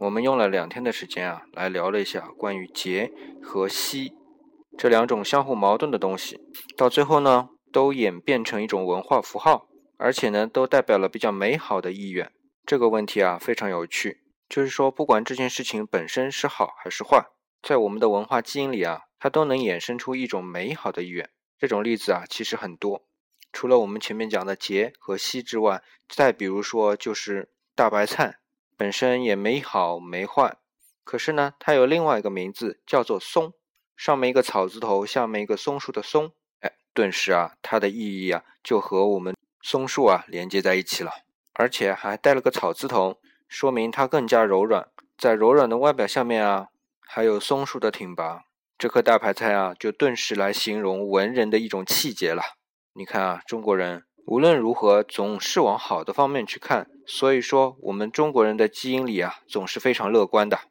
我们用了两天的时间啊，来聊了一下关于节和夕这两种相互矛盾的东西，到最后呢，都演变成一种文化符号，而且呢，都代表了比较美好的意愿。这个问题啊，非常有趣，就是说，不管这件事情本身是好还是坏，在我们的文化基因里啊，它都能衍生出一种美好的意愿。这种例子啊，其实很多。除了我们前面讲的节和夕之外，再比如说就是大白菜，本身也没好没坏，可是呢，它有另外一个名字叫做松，上面一个草字头，下面一个松树的松，哎，顿时啊，它的意义啊就和我们松树啊连接在一起了，而且还带了个草字头，说明它更加柔软，在柔软的外表下面啊，还有松树的挺拔，这颗大白菜啊，就顿时来形容文人的一种气节了。你看啊，中国人无论如何总是往好的方面去看，所以说我们中国人的基因里啊总是非常乐观的。